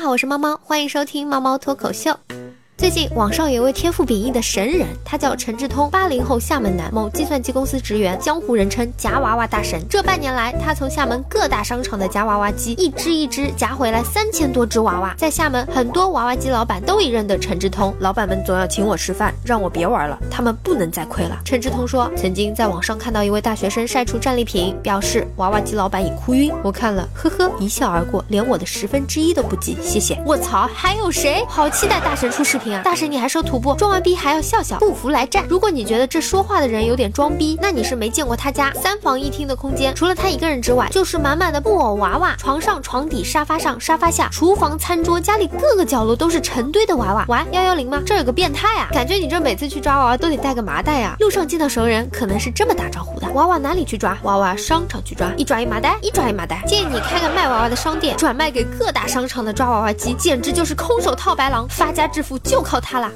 好，我是猫猫，欢迎收听猫猫脱口秀。最近网上有位天赋秉异的神人，他叫陈志通，八零后厦门男，某计算机公司职员，江湖人称夹娃娃大神。这半年来，他从厦门各大商场的夹娃娃机一只一只夹回来三千多只娃娃。在厦门，很多娃娃机老板都已认得陈志通，老板们总要请我吃饭，让我别玩了，他们不能再亏了。陈志通说，曾经在网上看到一位大学生晒出战利品，表示娃娃机老板已哭晕。我看了，呵呵，一笑而过，连我的十分之一都不及，谢谢。我操，还有谁？好期待大神出视频大神你还收徒步，装完逼还要笑笑，不服来战。如果你觉得这说话的人有点装逼，那你是没见过他家三房一厅的空间，除了他一个人之外，就是满满的布偶娃娃，床上、床底、沙发上、沙发下、厨房、餐桌，家里各个角落都是成堆的娃娃。喂，幺幺零吗？这有个变态啊！感觉你这每次去抓娃娃都得带个麻袋啊。路上见到熟人，可能是这么打招呼的：娃娃哪里去抓？娃娃商场去抓，一抓一麻袋，一抓一麻袋。建议你开个卖娃娃的商店，转卖给各大商场的抓娃娃机，简直就是空手套白狼，发家致富就就靠它了。